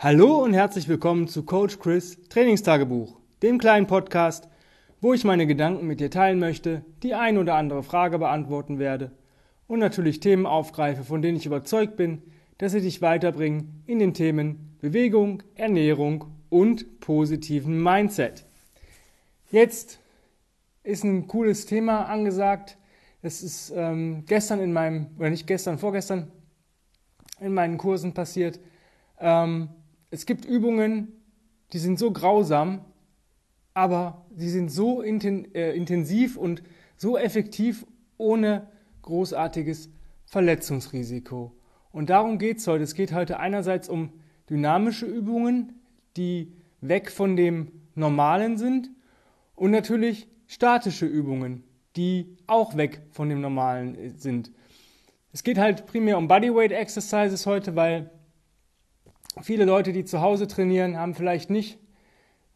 Hallo und herzlich willkommen zu Coach Chris Trainingstagebuch, dem kleinen Podcast, wo ich meine Gedanken mit dir teilen möchte, die ein oder andere Frage beantworten werde und natürlich Themen aufgreife, von denen ich überzeugt bin, dass sie dich weiterbringen in den Themen Bewegung, Ernährung und positiven Mindset. Jetzt ist ein cooles Thema angesagt. Es ist ähm, gestern in meinem, oder nicht gestern, vorgestern in meinen Kursen passiert. Ähm, es gibt Übungen, die sind so grausam, aber die sind so inten, äh, intensiv und so effektiv ohne großartiges Verletzungsrisiko. Und darum geht es heute. Es geht heute einerseits um dynamische Übungen, die weg von dem Normalen sind und natürlich statische Übungen, die auch weg von dem Normalen sind. Es geht halt primär um Bodyweight Exercises heute, weil Viele Leute, die zu Hause trainieren, haben vielleicht nicht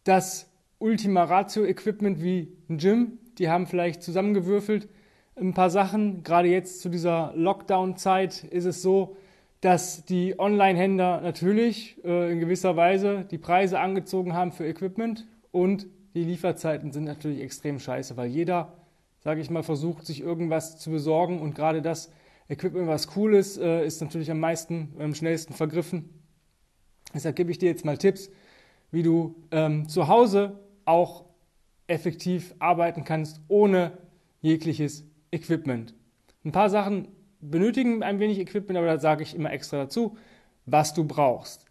das Ultima Ratio Equipment wie ein Gym. Die haben vielleicht zusammengewürfelt ein paar Sachen. Gerade jetzt zu dieser Lockdown-Zeit ist es so, dass die Online-Händler natürlich äh, in gewisser Weise die Preise angezogen haben für Equipment und die Lieferzeiten sind natürlich extrem scheiße, weil jeder, sage ich mal, versucht, sich irgendwas zu besorgen und gerade das Equipment, was cool ist, äh, ist natürlich am meisten, am schnellsten vergriffen. Deshalb gebe ich dir jetzt mal Tipps, wie du ähm, zu Hause auch effektiv arbeiten kannst ohne jegliches Equipment. Ein paar Sachen benötigen ein wenig Equipment, aber da sage ich immer extra dazu, was du brauchst.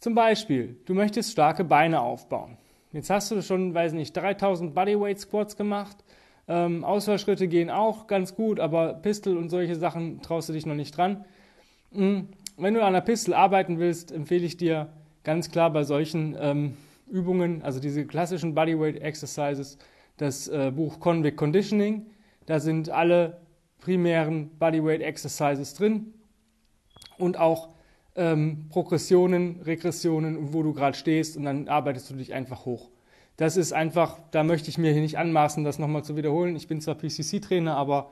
Zum Beispiel, du möchtest starke Beine aufbauen. Jetzt hast du schon, weiß nicht, 3000 Bodyweight Squats gemacht. Ähm, Ausfallschritte gehen auch ganz gut, aber Pistol und solche Sachen traust du dich noch nicht dran. Mhm wenn du an der Pistol arbeiten willst, empfehle ich dir ganz klar bei solchen ähm, Übungen, also diese klassischen Bodyweight Exercises, das äh, Buch Convict Conditioning. Da sind alle primären Bodyweight Exercises drin und auch ähm, Progressionen, Regressionen, wo du gerade stehst und dann arbeitest du dich einfach hoch. Das ist einfach, da möchte ich mir hier nicht anmaßen, das nochmal zu wiederholen. Ich bin zwar PCC-Trainer, aber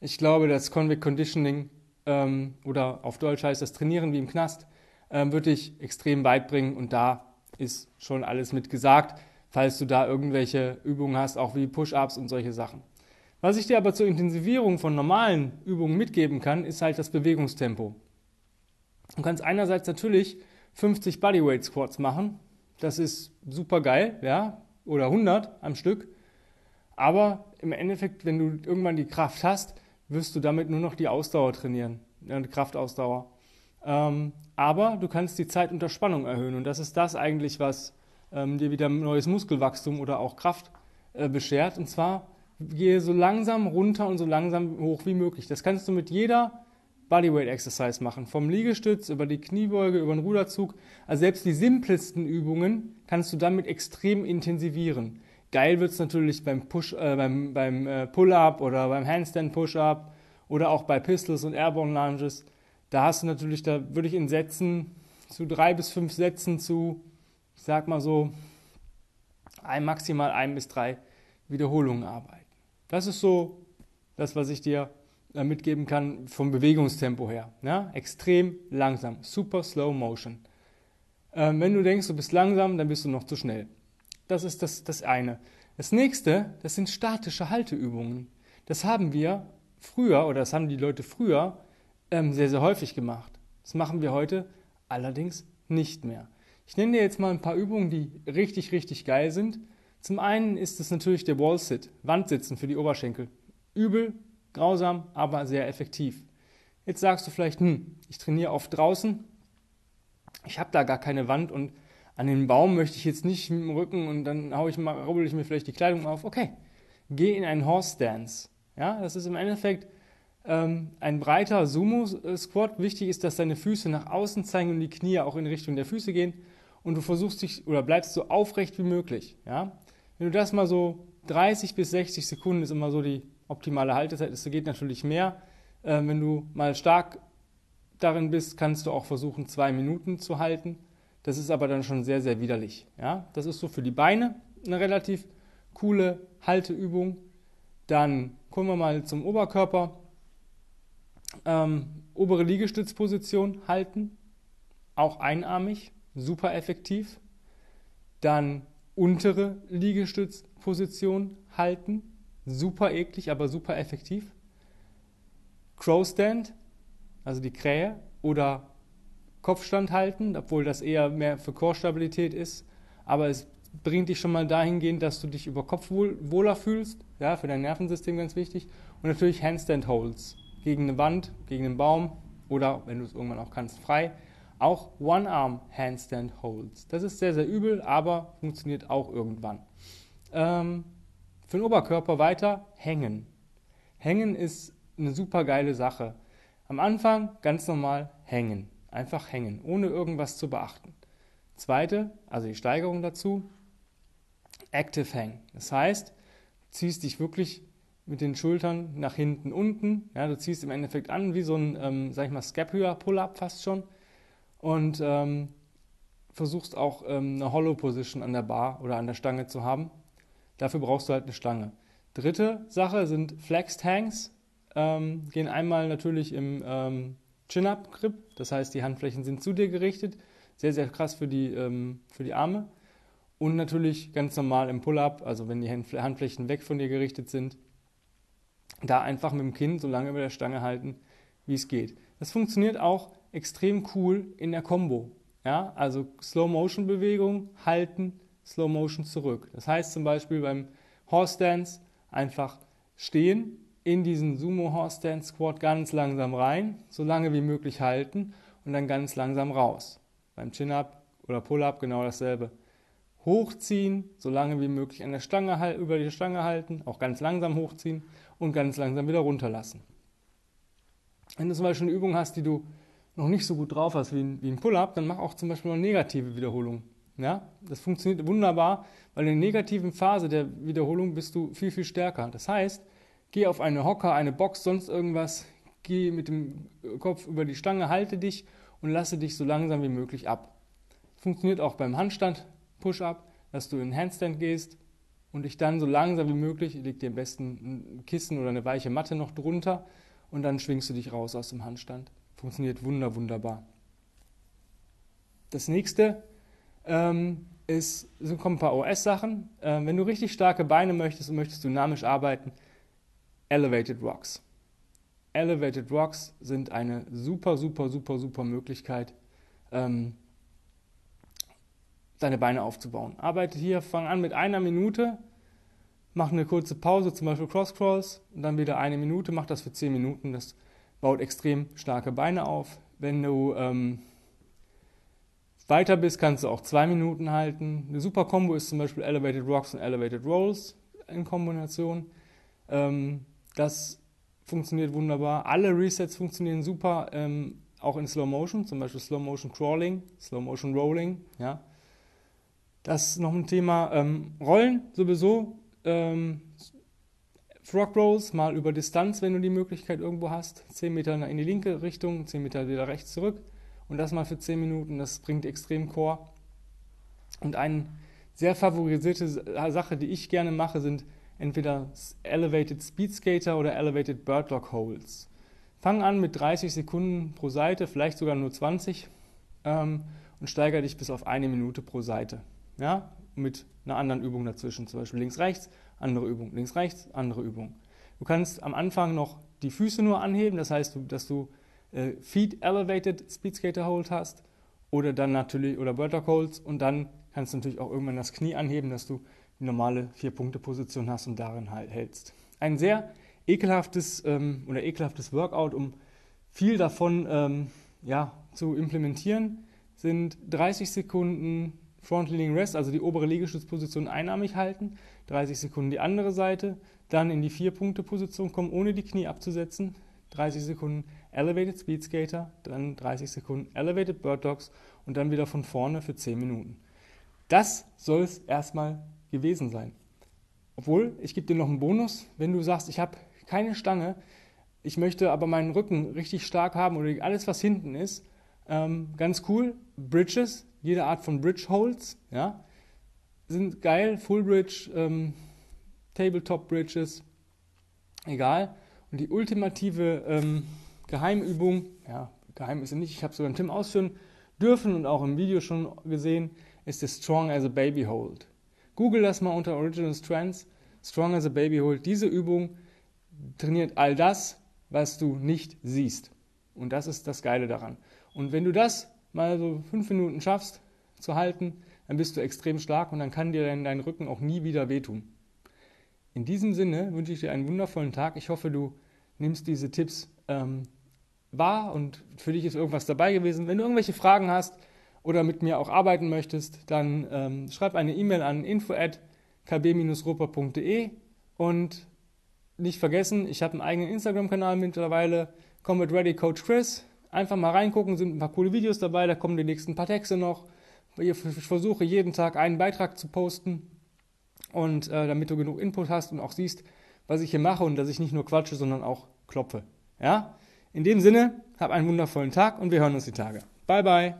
ich glaube, das Convict Conditioning ähm, oder auf Deutsch heißt das Trainieren wie im Knast, ähm, wird dich extrem weit bringen und da ist schon alles mit gesagt, falls du da irgendwelche Übungen hast, auch wie Push-ups und solche Sachen. Was ich dir aber zur Intensivierung von normalen Übungen mitgeben kann, ist halt das Bewegungstempo. Du kannst einerseits natürlich 50 Bodyweight Squats machen, das ist super geil, ja, oder 100 am Stück. Aber im Endeffekt, wenn du irgendwann die Kraft hast, wirst du damit nur noch die Ausdauer trainieren, die Kraftausdauer. Ähm, aber du kannst die Zeit unter Spannung erhöhen und das ist das eigentlich, was ähm, dir wieder neues Muskelwachstum oder auch Kraft äh, beschert. Und zwar gehe so langsam runter und so langsam hoch wie möglich. Das kannst du mit jeder Bodyweight Exercise machen. Vom Liegestütz über die Kniebeuge, über den Ruderzug. Also selbst die simplesten Übungen kannst du damit extrem intensivieren. Geil wird es natürlich beim, äh, beim, beim äh, Pull-Up oder beim Handstand Push-Up oder auch bei Pistols und Airborne Lunges. Da hast du natürlich, da würde ich in Sätzen zu drei bis fünf Sätzen zu, ich sag mal so, ein, maximal ein bis drei Wiederholungen arbeiten. Das ist so das, was ich dir äh, mitgeben kann vom Bewegungstempo her. Ja? Extrem langsam, super slow motion. Ähm, wenn du denkst, du bist langsam, dann bist du noch zu schnell. Das ist das, das eine. Das nächste, das sind statische Halteübungen. Das haben wir früher, oder das haben die Leute früher ähm, sehr, sehr häufig gemacht. Das machen wir heute allerdings nicht mehr. Ich nenne dir jetzt mal ein paar Übungen, die richtig, richtig geil sind. Zum einen ist es natürlich der Wall-Sit, Wandsitzen für die Oberschenkel. Übel, grausam, aber sehr effektiv. Jetzt sagst du vielleicht, hm, ich trainiere oft draußen, ich habe da gar keine Wand und an den Baum möchte ich jetzt nicht mit dem Rücken und dann hau ich mal, rubbel ich mir vielleicht die Kleidung auf. Okay, geh in einen Horse Stance. Ja, das ist im Endeffekt ähm, ein breiter Sumo-Squat. Wichtig ist, dass deine Füße nach außen zeigen und die Knie auch in Richtung der Füße gehen. Und du versuchst dich oder bleibst so aufrecht wie möglich. Ja? Wenn du das mal so 30 bis 60 Sekunden ist immer so die optimale Haltezeit. Es geht natürlich mehr. Ähm, wenn du mal stark darin bist, kannst du auch versuchen, zwei Minuten zu halten. Das ist aber dann schon sehr, sehr widerlich. Ja? Das ist so für die Beine eine relativ coole Halteübung. Dann kommen wir mal zum Oberkörper. Ähm, obere Liegestützposition halten, auch einarmig. super effektiv. Dann untere Liegestützposition halten, super eklig, aber super effektiv. Crow Stand, also die Krähe, oder Kopfstand halten, obwohl das eher mehr für Chorstabilität ist, aber es bringt dich schon mal dahingehend, dass du dich über Kopf wohl, wohler fühlst, ja, für dein Nervensystem ganz wichtig. Und natürlich Handstand Holds gegen eine Wand, gegen einen Baum oder, wenn du es irgendwann auch kannst, frei. Auch One-Arm Handstand Holds. Das ist sehr, sehr übel, aber funktioniert auch irgendwann. Ähm, für den Oberkörper weiter hängen. Hängen ist eine super geile Sache. Am Anfang ganz normal hängen. Einfach hängen, ohne irgendwas zu beachten. Zweite, also die Steigerung dazu, Active Hang. Das heißt, du ziehst dich wirklich mit den Schultern nach hinten unten. Ja, du ziehst im Endeffekt an wie so ein, ähm, sag ich mal, Scapular Pull-Up fast schon. Und ähm, versuchst auch ähm, eine Hollow Position an der Bar oder an der Stange zu haben. Dafür brauchst du halt eine Stange. Dritte Sache sind Flexed Hangs. Ähm, gehen einmal natürlich im ähm, Chin-Up-Grip, das heißt, die Handflächen sind zu dir gerichtet. Sehr, sehr krass für die, ähm, für die Arme. Und natürlich ganz normal im Pull-Up, also wenn die Handflächen weg von dir gerichtet sind, da einfach mit dem Kinn so lange über der Stange halten, wie es geht. Das funktioniert auch extrem cool in der Combo. Ja, also Slow-Motion-Bewegung, halten, Slow-Motion zurück. Das heißt zum Beispiel beim Horse Dance einfach stehen, in diesen Sumo Horse Dance Squat ganz langsam rein, so lange wie möglich halten und dann ganz langsam raus. Beim Chin-Up oder Pull-Up genau dasselbe. Hochziehen, so lange wie möglich an der Stange über die Stange halten, auch ganz langsam hochziehen und ganz langsam wieder runterlassen. Wenn du zum Beispiel eine Übung hast, die du noch nicht so gut drauf hast wie ein, wie ein Pull-Up, dann mach auch zum Beispiel noch negative Wiederholungen. Ja, das funktioniert wunderbar, weil in der negativen Phase der Wiederholung bist du viel, viel stärker. Das heißt, geh auf eine Hocker, eine Box, sonst irgendwas, geh mit dem Kopf über die Stange, halte dich und lasse dich so langsam wie möglich ab. Funktioniert auch beim Handstand, Push-Up, dass du in den Handstand gehst und dich dann so langsam wie möglich, leg dir am besten ein Kissen oder eine weiche Matte noch drunter und dann schwingst du dich raus aus dem Handstand. Funktioniert wunder, wunderbar. Das nächste ähm, ist, so kommen ein paar OS-Sachen. Ähm, wenn du richtig starke Beine möchtest und möchtest dynamisch arbeiten, Elevated Rocks. Elevated Rocks sind eine super, super, super, super Möglichkeit, ähm, deine Beine aufzubauen. Arbeite hier, fang an mit einer Minute, mach eine kurze Pause, zum Beispiel Cross Crawls, und dann wieder eine Minute, mach das für zehn Minuten. Das baut extrem starke Beine auf. Wenn du ähm, weiter bist, kannst du auch zwei Minuten halten. Eine super Combo ist zum Beispiel Elevated Rocks und Elevated Rolls in Kombination. Ähm, das funktioniert wunderbar. Alle Resets funktionieren super, ähm, auch in Slow Motion, zum Beispiel Slow Motion Crawling, Slow Motion Rolling. Ja. Das ist noch ein Thema. Ähm, Rollen sowieso. Ähm, Frog Rolls mal über Distanz, wenn du die Möglichkeit irgendwo hast. 10 Meter in die linke Richtung, 10 Meter wieder rechts zurück. Und das mal für 10 Minuten, das bringt extrem Core. Und eine sehr favorisierte Sache, die ich gerne mache, sind entweder Elevated Speed Skater oder Elevated Birdlock Holds. Fang an mit 30 Sekunden pro Seite, vielleicht sogar nur 20 ähm, und steigere dich bis auf eine Minute pro Seite. Ja? Mit einer anderen Übung dazwischen, zum Beispiel links-rechts, andere Übung, links-rechts, andere Übung. Du kannst am Anfang noch die Füße nur anheben, das heißt, dass du äh, Feet Elevated Speed Skater Hold hast oder dann natürlich oder Birdlock Holds und dann kannst du natürlich auch irgendwann das Knie anheben, dass du normale Vier-Punkte-Position hast und darin halt hältst. Ein sehr ekelhaftes ähm, oder ekelhaftes Workout, um viel davon ähm, ja, zu implementieren, sind 30 Sekunden Front Leaning Rest, also die obere Liegestützposition einarmig halten, 30 Sekunden die andere Seite, dann in die Vier-Punkte-Position kommen, ohne die Knie abzusetzen, 30 Sekunden Elevated Speed Skater, dann 30 Sekunden Elevated Bird Dogs und dann wieder von vorne für 10 Minuten. Das soll es erstmal gewesen sein. Obwohl, ich gebe dir noch einen Bonus, wenn du sagst, ich habe keine Stange, ich möchte aber meinen Rücken richtig stark haben oder alles, was hinten ist, ähm, ganz cool. Bridges, jede Art von Bridge Holds, ja, sind geil. Full Bridge, ähm, Tabletop Bridges, egal. Und die ultimative ähm, Geheimübung, ja, geheim ist sie nicht, ich habe sogar einen Tim ausführen dürfen und auch im Video schon gesehen, ist der Strong as a Baby Hold. Google das mal unter Original Strengths, Strong as a Baby Hold. Diese Übung trainiert all das, was du nicht siehst. Und das ist das Geile daran. Und wenn du das mal so fünf Minuten schaffst zu halten, dann bist du extrem stark und dann kann dir dein, dein Rücken auch nie wieder wehtun. In diesem Sinne wünsche ich dir einen wundervollen Tag. Ich hoffe, du nimmst diese Tipps ähm, wahr und für dich ist irgendwas dabei gewesen. Wenn du irgendwelche Fragen hast oder mit mir auch arbeiten möchtest, dann ähm, schreib eine E-Mail an info@kb-ruper.de und nicht vergessen, ich habe einen eigenen Instagram-Kanal mittlerweile, Combat Ready Coach Chris. Einfach mal reingucken, sind ein paar coole Videos dabei, da kommen die nächsten paar Texte noch. Ich versuche jeden Tag einen Beitrag zu posten und äh, damit du genug Input hast und auch siehst, was ich hier mache und dass ich nicht nur quatsche, sondern auch klopfe. Ja? In dem Sinne, hab einen wundervollen Tag und wir hören uns die Tage. Bye bye.